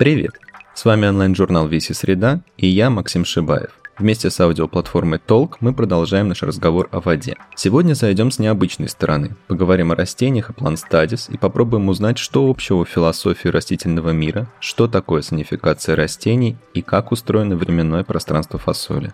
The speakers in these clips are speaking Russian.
Привет! С вами онлайн-журнал «Виси Среда» и я, Максим Шибаев. Вместе с аудиоплатформой Толк мы продолжаем наш разговор о воде. Сегодня зайдем с необычной стороны, поговорим о растениях и план стадис и попробуем узнать, что общего в философии растительного мира, что такое санификация растений и как устроено временное пространство фасоли.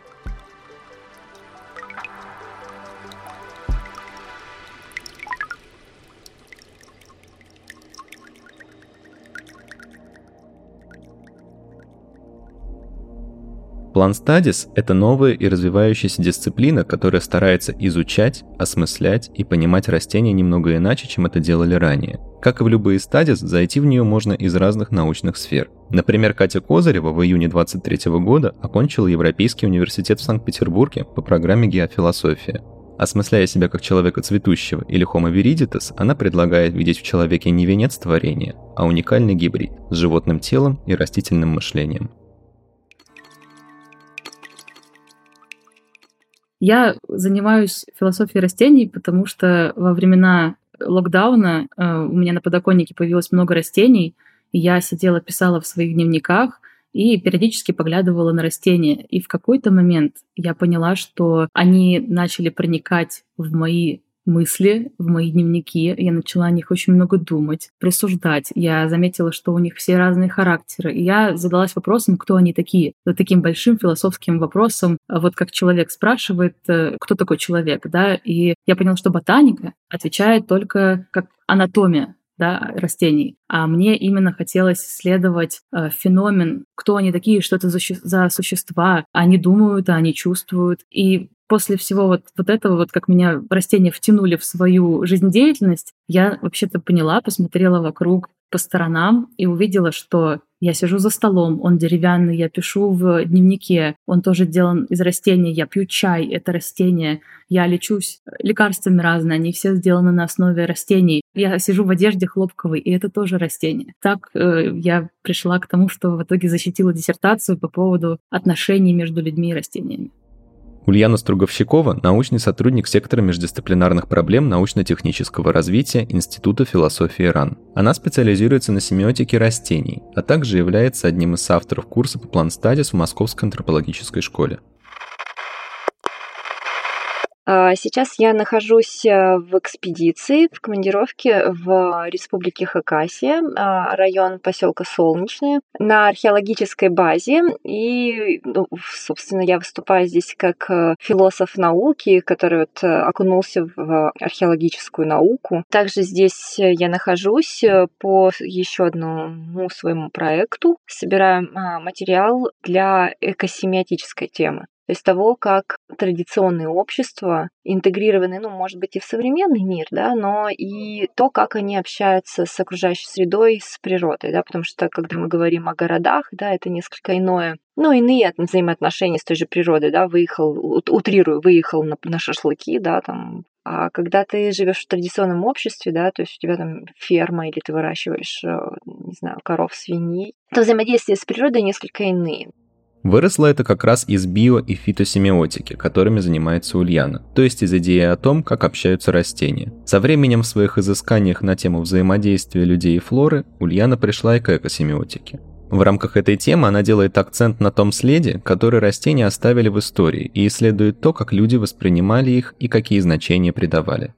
План Стадис – это новая и развивающаяся дисциплина, которая старается изучать, осмыслять и понимать растения немного иначе, чем это делали ранее. Как и в любые Стадис, зайти в нее можно из разных научных сфер. Например, Катя Козырева в июне 23 года окончила Европейский университет в Санкт-Петербурге по программе геофилософия. Осмысляя себя как человека цветущего или Homo viriditas, она предлагает видеть в человеке не венец творения, а уникальный гибрид с животным телом и растительным мышлением. Я занимаюсь философией растений, потому что во времена локдауна э, у меня на подоконнике появилось много растений, и я сидела, писала в своих дневниках и периодически поглядывала на растения. И в какой-то момент я поняла, что они начали проникать в мои мысли в мои дневники. Я начала о них очень много думать, присуждать. Я заметила, что у них все разные характеры. И я задалась вопросом, кто они такие. Вот таким большим философским вопросом, вот как человек спрашивает, э, кто такой человек, да, и я поняла, что ботаника отвечает только как анатомия, да, растений. А мне именно хотелось исследовать э, феномен, кто они такие, что это за, за существа. Они думают, они чувствуют. И после всего вот, вот этого, вот как меня растения втянули в свою жизнедеятельность, я вообще-то поняла, посмотрела вокруг по сторонам и увидела, что я сижу за столом, он деревянный, я пишу в дневнике, он тоже сделан из растения, я пью чай, это растение, я лечусь лекарствами разные, они все сделаны на основе растений. Я сижу в одежде хлопковой, и это тоже растение. Так э, я пришла к тому, что в итоге защитила диссертацию по поводу отношений между людьми и растениями. Ульяна Струговщикова – научный сотрудник сектора междисциплинарных проблем научно-технического развития Института философии РАН. Она специализируется на семиотике растений, а также является одним из авторов курса по план стадис в Московской антропологической школе. А, сейчас я нахожусь э, в экспедиции, в командировке в республике Хакасия, а, район поселка Солнечный, на археологической базе. И, ну, собственно, я выступаю здесь как э, философ науки, который вот э, окунулся в археологическую науку. Также здесь я нахожусь по еще одному своему проекту. Собираю а, материал для экосемиотической темы то есть того, как традиционные общества интегрированы, ну, может быть, и в современный мир, да, но и то, как они общаются с окружающей средой, с природой, да, потому что, когда мы говорим о городах, да, это несколько иное, ну, иные взаимоотношения с той же природой, да, выехал, утрирую, выехал на, на шашлыки, да, там, а когда ты живешь в традиционном обществе, да, то есть у тебя там ферма или ты выращиваешь, э, не знаю, коров, свиней, то взаимодействие с природой несколько иные. Выросло это как раз из био- и фитосемиотики, которыми занимается Ульяна, то есть из идеи о том, как общаются растения. Со временем в своих изысканиях на тему взаимодействия людей и флоры Ульяна пришла и к экосемиотике. В рамках этой темы она делает акцент на том следе, который растения оставили в истории, и исследует то, как люди воспринимали их и какие значения придавали.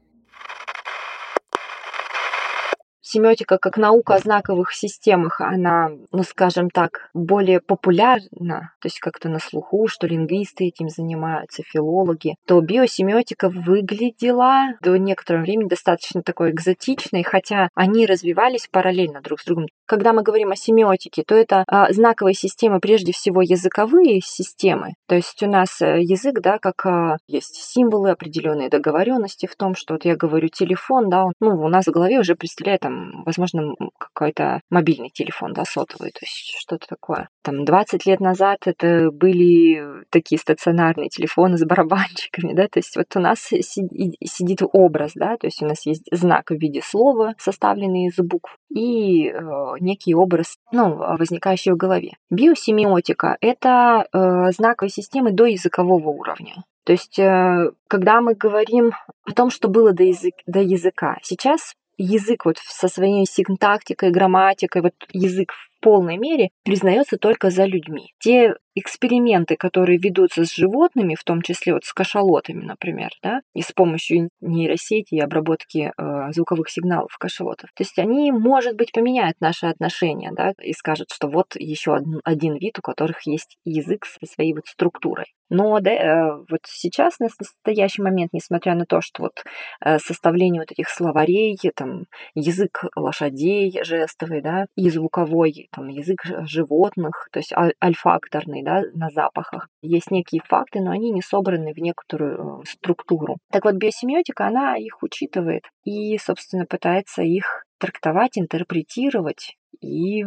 Семиотика как наука о знаковых системах, она, ну скажем так, более популярна, то есть как-то на слуху, что лингвисты этим занимаются, филологи, то биосемиотика выглядела до некоторого времени достаточно такой экзотичной, хотя они развивались параллельно друг с другом. Когда мы говорим о семиотике, то это а, знаковые системы, прежде всего языковые системы. То есть у нас э, язык, да, как а, есть символы, определенные договоренности в том, что вот я говорю телефон, да, он, ну, у нас в голове уже представляет там возможно, какой-то мобильный телефон, да, сотовый, то есть что-то такое. Там 20 лет назад это были такие стационарные телефоны с барабанчиками, да, то есть вот у нас сидит образ, да, то есть у нас есть знак в виде слова, составленный из букв, и э, некий образ, ну, возникающий в голове. Биосемиотика — это э, знаковые системы до языкового уровня. То есть, э, когда мы говорим о том, что было до, язык, до языка, сейчас язык вот со своей синтактикой, грамматикой, вот язык в полной мере признается только за людьми. Те эксперименты, которые ведутся с животными, в том числе вот с кашалотами, например, да, и с помощью нейросети и обработки э, звуковых сигналов кашалотов. То есть они, может быть, поменяют наши отношения, да, и скажут, что вот еще один, один вид, у которых есть язык со своей вот структурой. Но да, э, вот сейчас, на настоящий момент, несмотря на то, что вот э, составление вот этих словарей, там, язык лошадей жестовый, да, и звуковой, там, язык животных, то есть аль- альфакторный, да, на запахах. Есть некие факты, но они не собраны в некоторую э, структуру. Так вот, биосемиотика, она их учитывает и, собственно, пытается их трактовать, интерпретировать и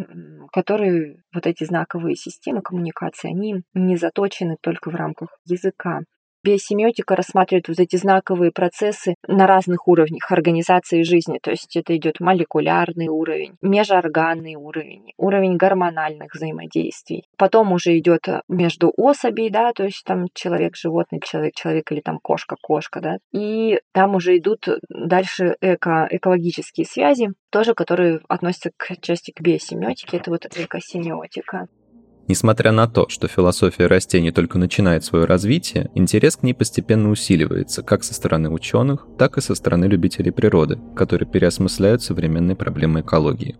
которые вот эти знаковые системы коммуникации, они не заточены только в рамках языка. Биосемиотика рассматривает вот эти знаковые процессы на разных уровнях организации жизни. То есть это идет молекулярный уровень, межорганный уровень, уровень гормональных взаимодействий. Потом уже идет между особей, да, то есть там человек, животный, человек, человек или там кошка, кошка, да. И там уже идут дальше эко, экологические связи, тоже которые относятся к части к биосемиотике. Это вот экосемиотика. Несмотря на то, что философия растений только начинает свое развитие, интерес к ней постепенно усиливается как со стороны ученых, так и со стороны любителей природы, которые переосмысляют современные проблемы экологии.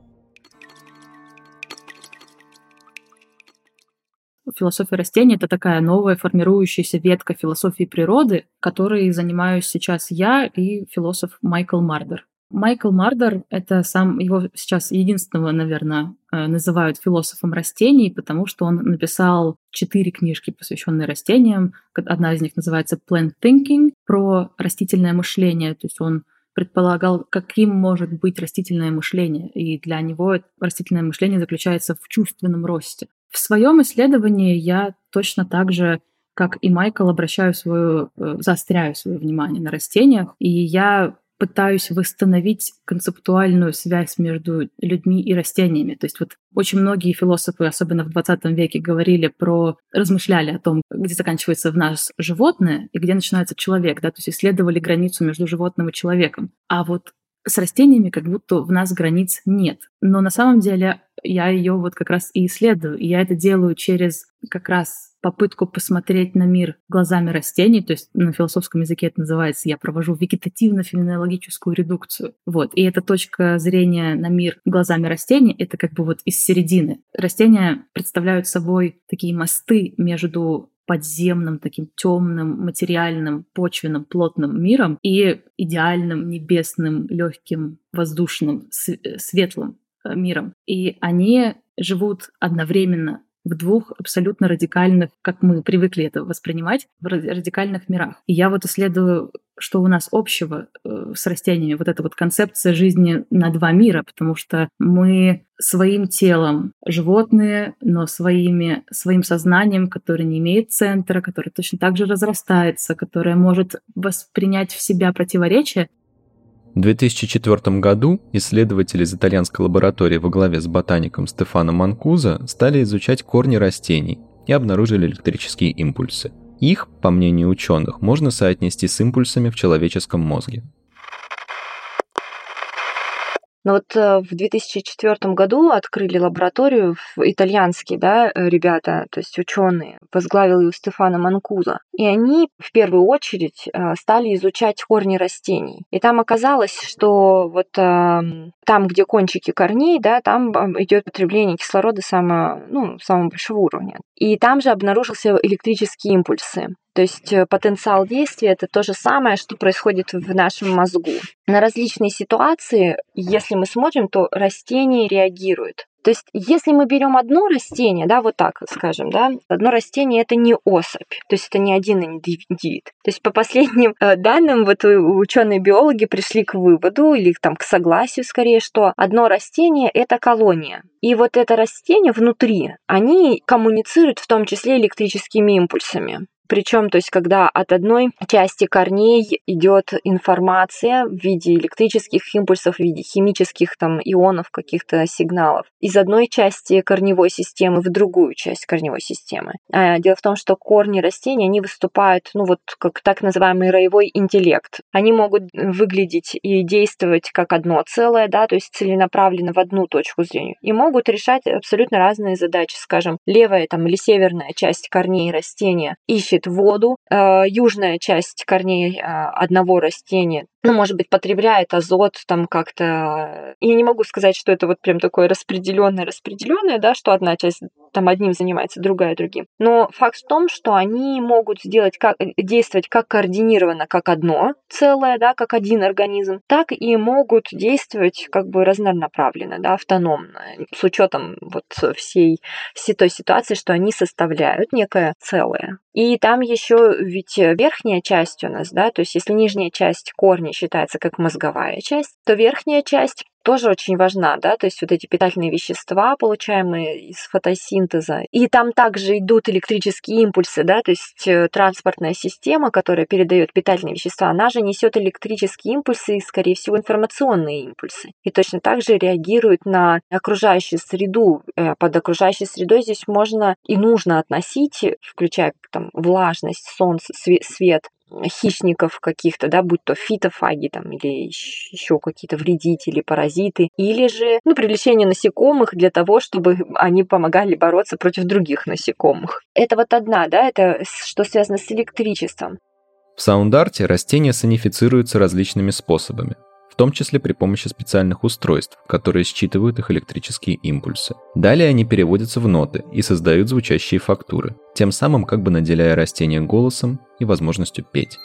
Философия растений — это такая новая формирующаяся ветка философии природы, которой занимаюсь сейчас я и философ Майкл Мардер. Майкл Мардер — это сам, его сейчас единственного, наверное, э, называют философом растений, потому что он написал четыре книжки, посвященные растениям. Одна из них называется Plant Thinking, про растительное мышление. То есть он предполагал, каким может быть растительное мышление. И для него растительное мышление заключается в чувственном росте. В своем исследовании я точно так же как и Майкл, обращаю свою, э, заостряю свое внимание на растениях. И я пытаюсь восстановить концептуальную связь между людьми и растениями. То есть вот очень многие философы, особенно в 20 веке, говорили про, размышляли о том, где заканчивается в нас животное и где начинается человек, да, то есть исследовали границу между животным и человеком. А вот с растениями как будто в нас границ нет. Но на самом деле я ее вот как раз и исследую. И я это делаю через как раз попытку посмотреть на мир глазами растений, то есть на философском языке это называется, я провожу вегетативно-феноменологическую редукцию. Вот. И эта точка зрения на мир глазами растений, это как бы вот из середины. Растения представляют собой такие мосты между подземным, таким темным, материальным, почвенным, плотным миром и идеальным, небесным, легким, воздушным, светлым э, миром. И они живут одновременно в двух абсолютно радикальных, как мы привыкли это воспринимать, в радикальных мирах. И я вот исследую, что у нас общего э, с растениями, вот эта вот концепция жизни на два мира, потому что мы своим телом животные, но своими, своим сознанием, которое не имеет центра, которое точно так же разрастается, которое может воспринять в себя противоречия, в 2004 году исследователи из итальянской лаборатории во главе с ботаником Стефано Манкуза стали изучать корни растений и обнаружили электрические импульсы. Их, по мнению ученых, можно соотнести с импульсами в человеческом мозге. Но вот э, в 2004 году открыли лабораторию итальянские да, э, ребята, то есть ученые, возглавил ее Стефано Манкуза. И они в первую очередь э, стали изучать корни растений. И там оказалось, что вот эм, там, где кончики корней, да, там идет потребление кислорода самого, ну, самого большого уровня. И там же обнаружился электрические импульсы. То есть э, потенциал действия это то же самое, что происходит в нашем мозгу. На различные ситуации, если мы смотрим, то растения реагируют. То есть, если мы берем одно растение, да, вот так скажем, да, одно растение это не особь, то есть это не один индивид. То есть, по последним э, данным, вот ученые-биологи пришли к выводу или там к согласию скорее, что одно растение это колония. И вот это растение внутри, они коммуницируют в том числе электрическими импульсами. Причем, то есть, когда от одной части корней идет информация в виде электрических импульсов, в виде химических там ионов, каких-то сигналов, из одной части корневой системы в другую часть корневой системы. А дело в том, что корни растений, они выступают, ну вот, как так называемый роевой интеллект. Они могут выглядеть и действовать как одно целое, да, то есть целенаправленно в одну точку зрения, и могут решать абсолютно разные задачи. Скажем, левая там или северная часть корней растения ищет воду, южная часть корней э, одного растения ну, может быть, потребляет азот там как-то. Я не могу сказать, что это вот прям такое распределенное, распределенное, да, что одна часть там одним занимается, другая другим. Но факт в том, что они могут сделать как, действовать как координированно, как одно целое, да, как один организм, так и могут действовать как бы разнонаправленно, да, автономно, с учетом вот всей, всей той ситуации, что они составляют некое целое. И там еще ведь верхняя часть у нас, да, то есть если нижняя часть корня считается как мозговая часть, то верхняя часть тоже очень важна, да, то есть вот эти питательные вещества, получаемые из фотосинтеза. И там также идут электрические импульсы, да, то есть э, транспортная система, которая передает питательные вещества, она же несет электрические импульсы и, скорее всего, информационные импульсы. И точно так же реагирует на окружающую среду. Э, под окружающей средой здесь можно и нужно относить, включая там влажность, солнце, свет, хищников каких-то, да, будь то фитофаги там или еще какие-то вредители, паразиты, или же ну, привлечение насекомых для того, чтобы они помогали бороться против других насекомых. Это вот одна, да, это что связано с электричеством. В sound art е растения сонифицируются различными способами в том числе при помощи специальных устройств, которые считывают их электрические импульсы. Далее они переводятся в ноты и создают звучащие фактуры, тем самым как бы наделяя растение голосом и возможностью петь.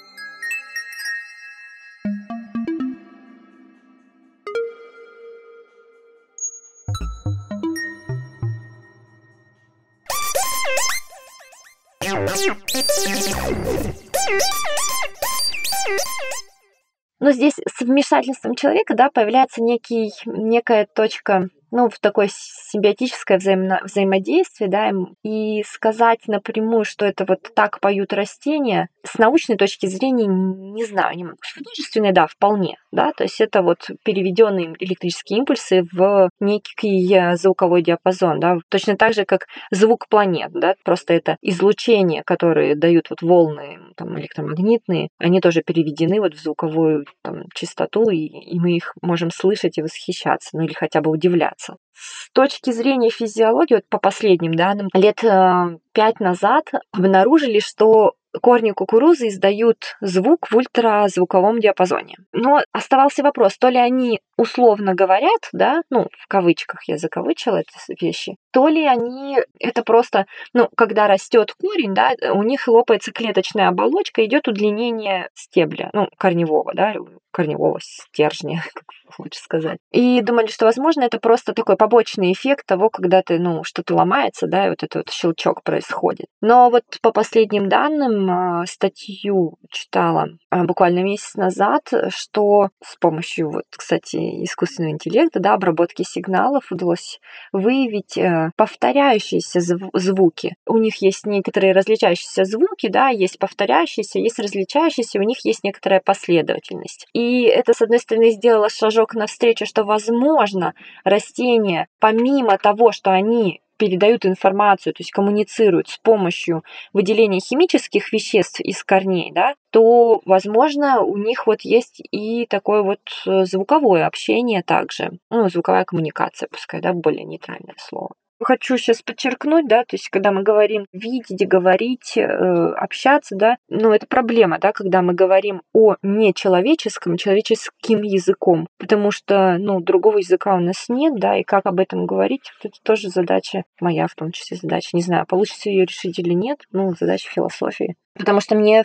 Но здесь с вмешательством человека да, появляется некий, некая точка ну, в такое симбиотическое взаимно, взаимодействие, да, и сказать напрямую, что это вот так поют растения, с научной точки зрения не знаю, не могу. С художественной, да, вполне, да, то есть это вот переведенные электрические импульсы в некий э, звуковой диапазон, да, точно так же, как звук планет, да, просто это излучение, которые дают вот волны там, электромагнитные, они тоже переведены вот в звуковую там, частоту, и, и мы их можем слышать и восхищаться, ну или хотя бы удивляться меняться. С точки зрения физиологии, вот по последним данным, лет э, пять назад обнаружили, что корни кукурузы издают звук в ультразвуковом диапазоне. Но оставался вопрос, то ли они условно говорят, да, ну, в кавычках я закавычила эти вещи, то ли они, это просто, ну, когда растет корень, да, у них лопается клеточная оболочка, идет удлинение стебля, ну, корневого, да, корневого стержня, как лучше сказать. И думали, что, возможно, это просто такой побочный эффект того, когда ты, ну, что-то ломается, да, и вот этот вот щелчок происходит. Но вот по последним данным, а, статью читала а, буквально месяц назад, что с помощью, вот, кстати, искусственного интеллекта, да, обработки сигналов удалось выявить э, повторяющиеся звуки. У них есть некоторые различающиеся звуки, да, есть повторяющиеся, есть различающиеся, у них есть некоторая последовательность. И это, с одной стороны, сделало шажок навстречу, что, возможно, растения, помимо того, что они передают информацию, то есть коммуницируют с помощью выделения химических веществ из корней, да, то, возможно, у них вот есть и такое вот э, звуковое общение также, ну, звуковая коммуникация, пускай, да, более нейтральное слово. Хочу сейчас подчеркнуть, да, то есть когда мы говорим видеть, говорить, э, общаться, да, ну это проблема, да, когда мы говорим о нечеловеческом, человеческим языком, потому что, ну, другого языка у нас нет, да, и как об этом говорить, это тоже задача моя, в том числе задача, не знаю, получится ее решить или нет, ну, задача философии. Потому что мне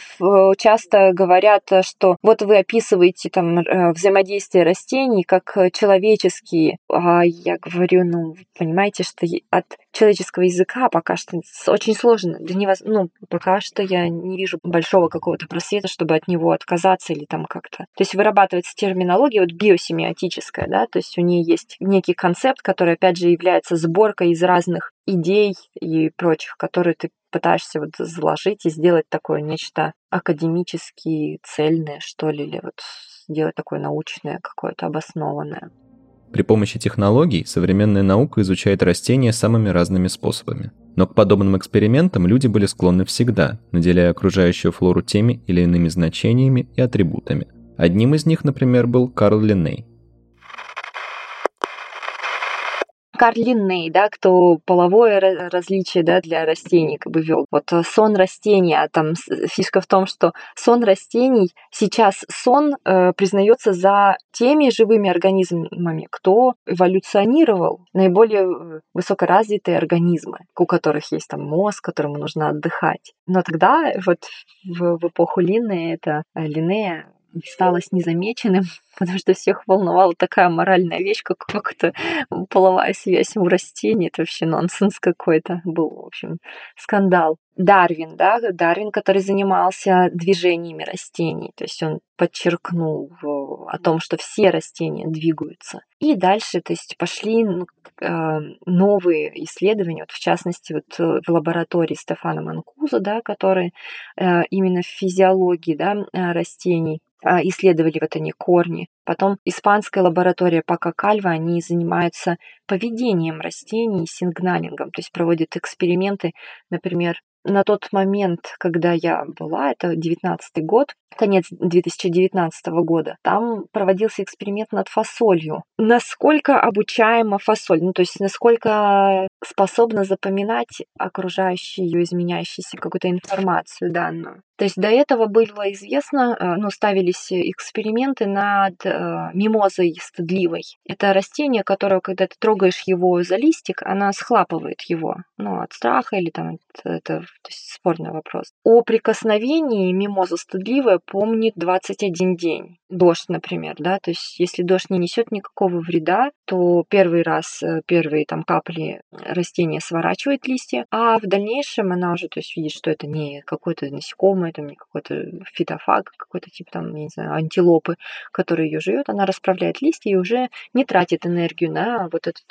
часто говорят, что вот вы описываете там э, взаимодействие растений как человеческие, а я говорю, ну, понимаете, что от человеческого языка пока что очень сложно, да невоз... ну, пока что я не вижу большого какого-то просвета, чтобы от него отказаться или там как-то. То есть вырабатывается терминология вот биосемиотическая, да, то есть у нее есть некий концепт, который, опять же, является сборкой из разных идей и прочих, которые ты пытаешься вот заложить и сделать такое нечто академически цельное, что ли, или вот сделать такое научное какое-то обоснованное. При помощи технологий современная наука изучает растения самыми разными способами. Но к подобным экспериментам люди были склонны всегда, наделяя окружающую флору теми или иными значениями и атрибутами. Одним из них, например, был Карл Линней, Карл да, кто половое различие да, для растений как бы вел. Вот э, сон растения, а там фишка в том, что сон растений, сейчас сон э, признается за теми живыми организмами, кто эволюционировал, наиболее э, высокоразвитые организмы, у которых есть там мозг, которому нужно отдыхать. Но тогда вот в, в эпоху Линнея, это э, Линнея, осталось незамеченным, потому что всех волновала такая моральная вещь, как как-то половая связь у растений. Это вообще нонсенс какой-то был, в общем, скандал. Дарвин, да, Дарвин, который занимался движениями растений, то есть он подчеркнул о том, что все растения двигаются. И дальше, то есть пошли э, новые исследования, вот в частности вот э, в лаборатории Стефана Манкуза, да, который э, именно в физиологии да, растений а, исследовали вот они корни. Потом испанская лаборатория Пака Кальва, они занимаются поведением растений, сигналингом, то есть проводят эксперименты, например, на тот момент, когда я была, это 19 год, конец 2019 года, там проводился эксперимент над фасолью. Насколько обучаема фасоль, ну то есть насколько способна запоминать окружающую ее изменяющуюся какую-то информацию данную. То есть до этого было известно, э, ну, ставились эксперименты над э, мимозой стыдливой. Это растение, которое, когда ты трогаешь его за листик, она схлапывает его, ну, от страха или там, это, то есть спорный вопрос. О прикосновении мимоза стыдливая помнит 21 день. Дождь, например, да, то есть если дождь не несет никакого вреда, то первый раз, э, первые там капли растения сворачивает листья, а в дальнейшем она уже, то есть видит, что это не какое-то насекомое, там не какой-то фитофаг, какой-то тип там, не знаю, антилопы, который ее живет, она расправляет листья и уже не тратит энергию на вот этот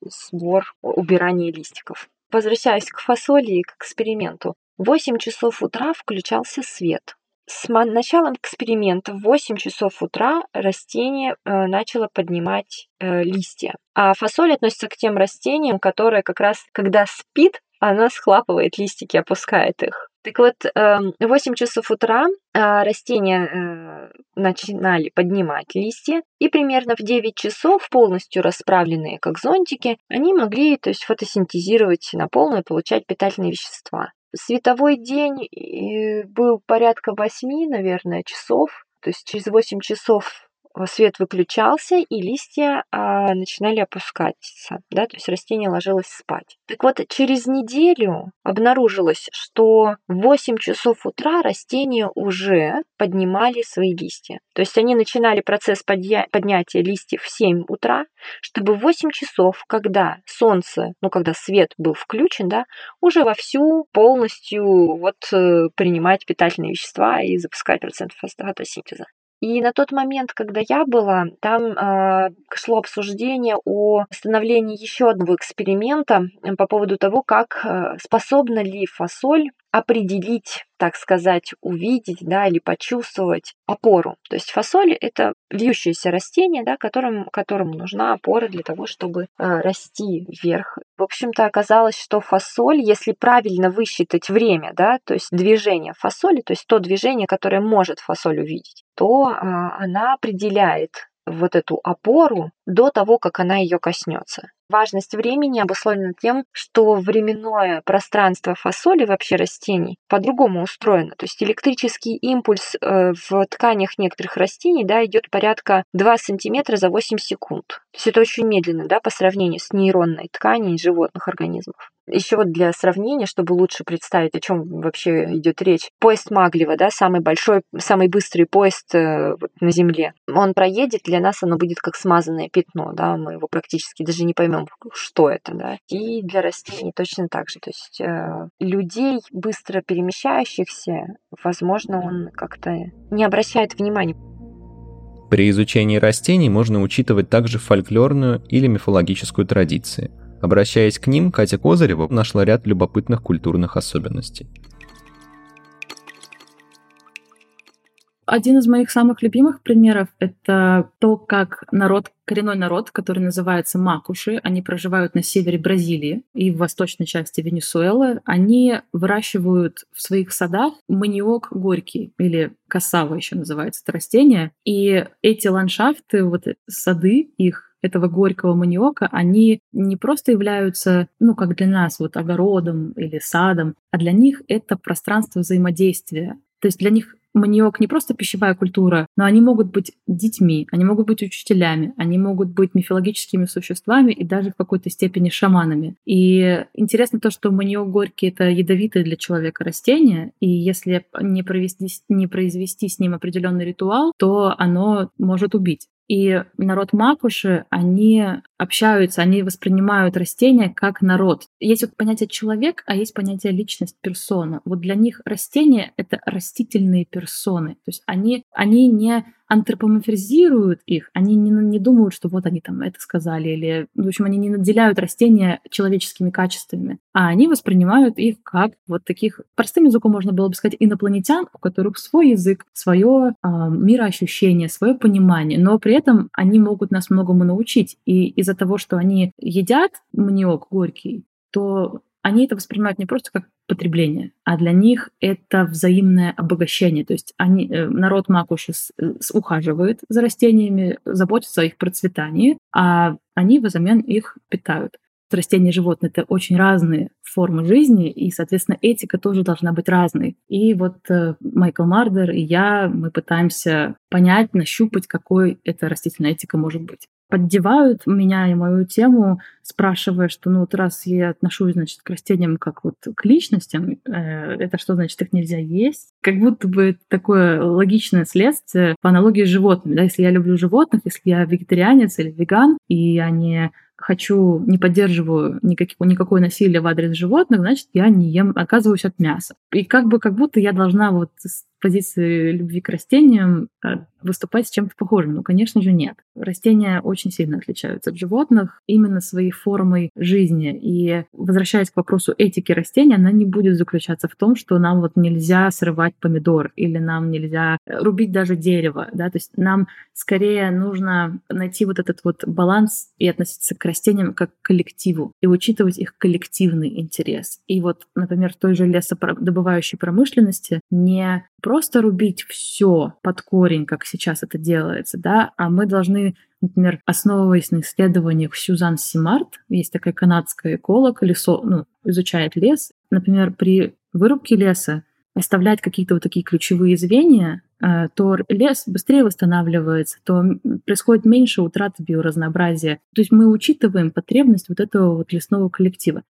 сбор, убирания листиков. Возвращаясь к фасоли и к эксперименту. В 8 часов утра включался свет. С началом эксперимента в 8 часов утра растение э, начало поднимать э, листья. А фасоль относится к тем растениям, которые как раз, когда спит, она схлапывает листики, опускает их. Так вот, в 8 часов утра а, растения э, начинали поднимать листья, и примерно в 9 часов, полностью расправленные как зонтики, они могли то есть, фотосинтезировать на полную и получать питательные вещества. Световой день э, был порядка 8, наверное, часов, то есть через 8 часов свет выключался, и листья а, начинали опускаться, да, то есть растение ложилось спать. Так вот, через неделю обнаружилось, что в 8 часов утра растения уже поднимали свои листья. То есть они начинали процесс подъя- поднятия листьев в 7 утра, чтобы в 8 часов, когда солнце, ну, когда свет был включен, да, уже вовсю полностью вот э, принимать питательные вещества и запускать процент фотосинтеза. И на тот момент, когда я была, там э, шло обсуждение о становлении еще одного эксперимента по поводу того, как э, способна ли фасоль определить, так сказать, увидеть, да, или почувствовать опору. То есть фасоль – это вьющееся растение, да, которым, которому нужна опора для того, чтобы э, расти вверх. В общем-то, оказалось, что фасоль, если правильно высчитать время, да, то есть движение фасоли, то есть то движение, которое может фасоль увидеть, то э, она определяет вот эту опору до того, как она ее коснется. Важность времени обусловлена тем, что временное пространство фасоли вообще растений по-другому устроено. То есть электрический импульс э, в тканях некоторых растений да, идет порядка 2 см за 8 секунд. То есть это очень медленно да, по сравнению с нейронной тканью животных организмов. Еще вот для сравнения, чтобы лучше представить, о чем вообще идет речь. Поезд Маглева, да, самый большой, самый быстрый поезд э, на Земле. Он проедет, для нас оно будет как смазанное пятно, да, мы его практически даже не поймем, что это, да. И для растений точно так же. То есть э, людей, быстро перемещающихся, возможно, он как-то не обращает внимания. При изучении растений можно учитывать также фольклорную или мифологическую традиции – Обращаясь к ним, Катя Козырева нашла ряд любопытных культурных особенностей. Один из моих самых любимых примеров — это то, как народ, коренной народ, который называется макуши, они проживают на севере Бразилии и в восточной части Венесуэлы, они выращивают в своих садах маниок горький или кассава еще называется это растение. И эти ландшафты, вот сады их, этого горького маниока, они не просто являются, ну, как для нас, вот огородом или садом, а для них это пространство взаимодействия. То есть для них маниок не просто пищевая культура, но они могут быть детьми, они могут быть учителями, они могут быть мифологическими существами и даже в какой-то степени шаманами. И интересно то, что маниок горький — это ядовитое для человека растение, и если не, провести, не произвести с ним определенный ритуал, то оно может убить. И народ Макуши, они общаются, они воспринимают растения как народ. Есть вот понятие человек, а есть понятие личность, персона. Вот для них растения — это растительные персоны. То есть они, они не антропоморфизируют их, они не, не думают, что вот они там это сказали, или, в общем, они не наделяют растения человеческими качествами, а они воспринимают их как вот таких, простым языком можно было бы сказать, инопланетян, у которых свой язык, свое э, мироощущение, свое понимание, но при этом они могут нас многому научить. И из-за того, что они едят маниок горький, то они это воспринимают не просто как потребление, а для них это взаимное обогащение. То есть они, э, народ Макуши э, ухаживает за растениями, заботится о их процветании, а они взамен их питают. Растения и животные — это очень разные формы жизни, и, соответственно, этика тоже должна быть разной. И вот э, Майкл Мардер и я, мы пытаемся понять, нащупать, какой эта растительная этика может быть поддевают меня и мою тему, спрашивая, что ну вот раз я отношусь, значит, к растениям как вот к личностям, э, это что значит, их нельзя есть? Как будто бы такое логичное следствие по аналогии с животными. Да? Если я люблю животных, если я вегетарианец или веган, и я не хочу, не поддерживаю никаких, никакое насилие в адрес животных, значит, я не ем, отказываюсь от мяса. И как бы как будто я должна вот с позиции любви к растениям а, выступать с чем-то похожим? Ну, конечно же, нет. Растения очень сильно отличаются от животных именно своей формой жизни. И возвращаясь к вопросу этики растения, она не будет заключаться в том, что нам вот нельзя срывать помидор или нам нельзя рубить даже дерево. Да? То есть нам скорее нужно найти вот этот вот баланс и относиться к растениям как к коллективу и учитывать их коллективный интерес. И вот, например, в той же лесодобывающей промышленности не просто рубить все под корень, как сейчас это делается, да, а мы должны, например, основываясь на исследованиях Сюзан Симарт, есть такая канадская эколог, лесо, ну, изучает лес, например, при вырубке леса оставлять какие-то вот такие ключевые звенья, э, то лес быстрее восстанавливается, то происходит меньше утраты биоразнообразия. То есть мы учитываем потребность вот этого вот лесного коллектива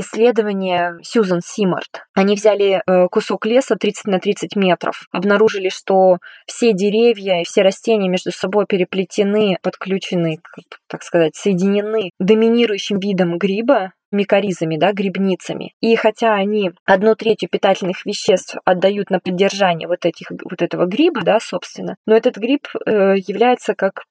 исследование Сьюзан Симарт. Они взяли э, кусок леса 30 на 30 метров, обнаружили, что все деревья и все растения между собой переплетены, подключены, так сказать, соединены доминирующим видом гриба, микоризами, да, грибницами. И хотя они одну третью питательных веществ отдают на поддержание вот, этих, вот этого гриба, да, собственно, но этот гриб э, является как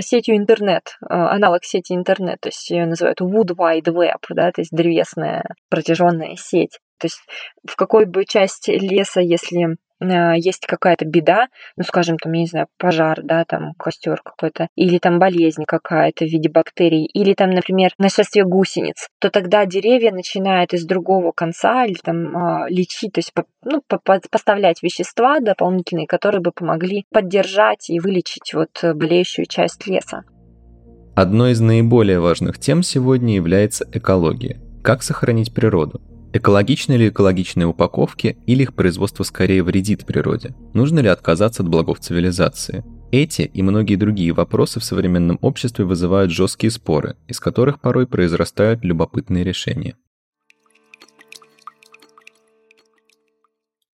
сетью интернет, а, аналог сети интернет, то есть ее называют Wood Wide Web, да, то есть древесная протяженная сеть. То есть в какой бы части леса, если а, есть какая-то беда, ну, скажем, там, я не знаю, пожар, да, там, костер какой-то, или там болезнь какая-то в виде бактерий, или там, например, нашествие гусениц, то тогда деревья начинают из другого конца или там а, лечить, то есть ну, поставлять вещества дополнительные, которые бы помогли поддержать и вылечить вот болеющую часть леса. Одной из наиболее важных тем сегодня является экология. Как сохранить природу? Экологичны ли экологичные упаковки или их производство скорее вредит природе? Нужно ли отказаться от благов цивилизации? Эти и многие другие вопросы в современном обществе вызывают жесткие споры, из которых порой произрастают любопытные решения.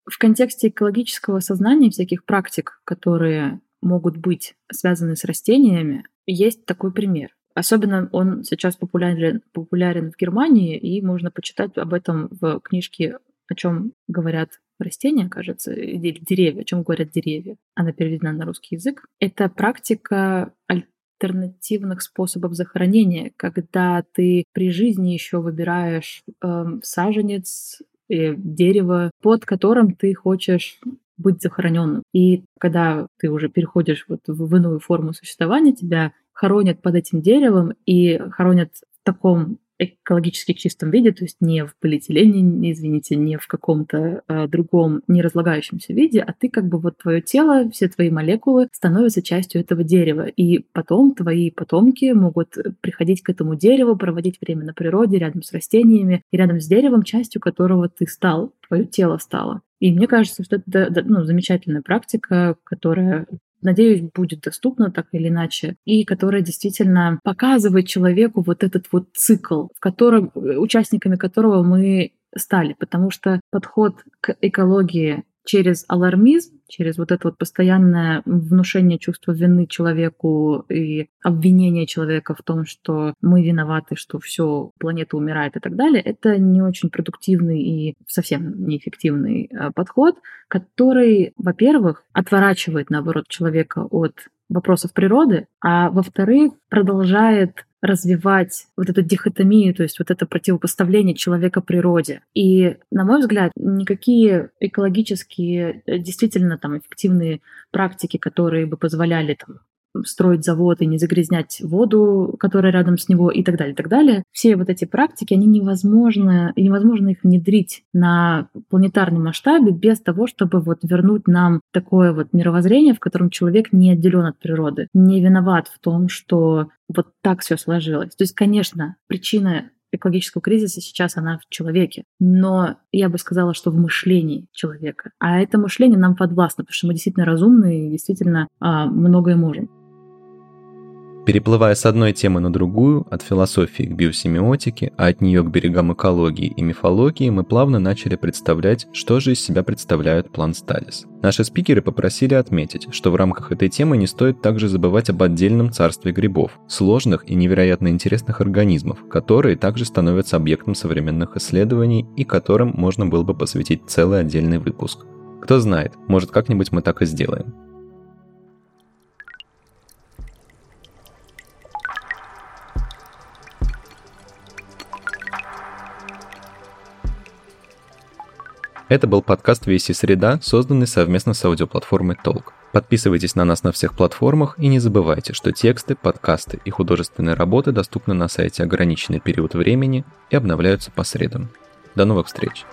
В контексте экологического сознания всяких практик, которые могут быть связаны с растениями, есть такой пример. Особенно он сейчас популярен, популярен в Германии, и можно почитать об этом в книжке «О чем говорят растения, кажется, или деревья, о чем говорят деревья». Она переведена на русский язык. Это практика альтернативных способов захоронения, когда ты при жизни еще выбираешь э, саженец, э, дерево, под которым ты хочешь быть захороненным. И когда ты уже переходишь вот в иную форму существования, тебя хоронят под этим деревом и хоронят в таком экологически чистом виде, то есть не в полиэтилене, извините, не в каком-то э, другом неразлагающемся виде, а ты как бы вот твое тело, все твои молекулы становятся частью этого дерева. И потом твои потомки могут приходить к этому дереву, проводить время на природе, рядом с растениями, и рядом с деревом, частью которого ты стал, твое тело стало. И мне кажется, что это ну, замечательная практика, которая надеюсь, будет доступна так или иначе, и которая действительно показывает человеку вот этот вот цикл, в котором, э, участниками которого мы стали, потому что подход к экологии через алармизм, через вот это вот постоянное внушение чувства вины человеку и обвинение человека в том, что мы виноваты, что все, планета умирает и так далее, это не очень продуктивный и совсем неэффективный э, подход, который, во-первых, отворачивает, наоборот, человека от вопросов природы, а во-вторых, продолжает развивать вот эту дихотомию, то есть вот это противопоставление человека природе. И, на мой взгляд, никакие экологические, э, действительно там эффективные практики, которые бы позволяли там строить завод и не загрязнять воду, которая рядом с него и так далее, и так далее. Все вот эти практики, они невозможно, невозможно их внедрить на планетарном масштабе без того, чтобы вот вернуть нам такое вот мировоззрение, в котором человек не отделен от природы, не виноват в том, что вот так все сложилось. То есть, конечно, причина экологического кризиса сейчас она в человеке. Но я бы сказала, что в мышлении человека. А это мышление нам подвластно, потому что мы действительно разумные и действительно а, многое можем. Переплывая с одной темы на другую, от философии к биосемиотике, а от нее к берегам экологии и мифологии, мы плавно начали представлять, что же из себя представляют план Стадис. Наши спикеры попросили отметить, что в рамках этой темы не стоит также забывать об отдельном царстве грибов, сложных и невероятно интересных организмов, которые также становятся объектом современных исследований и которым можно было бы посвятить целый отдельный выпуск. Кто знает, может как-нибудь мы так и сделаем. Это был подкаст VC Среда, созданный совместно с аудиоплатформой Толк. Подписывайтесь на нас на всех платформах и не забывайте, что тексты, подкасты и художественные работы доступны на сайте ограниченный период времени и обновляются по средам. До новых встреч!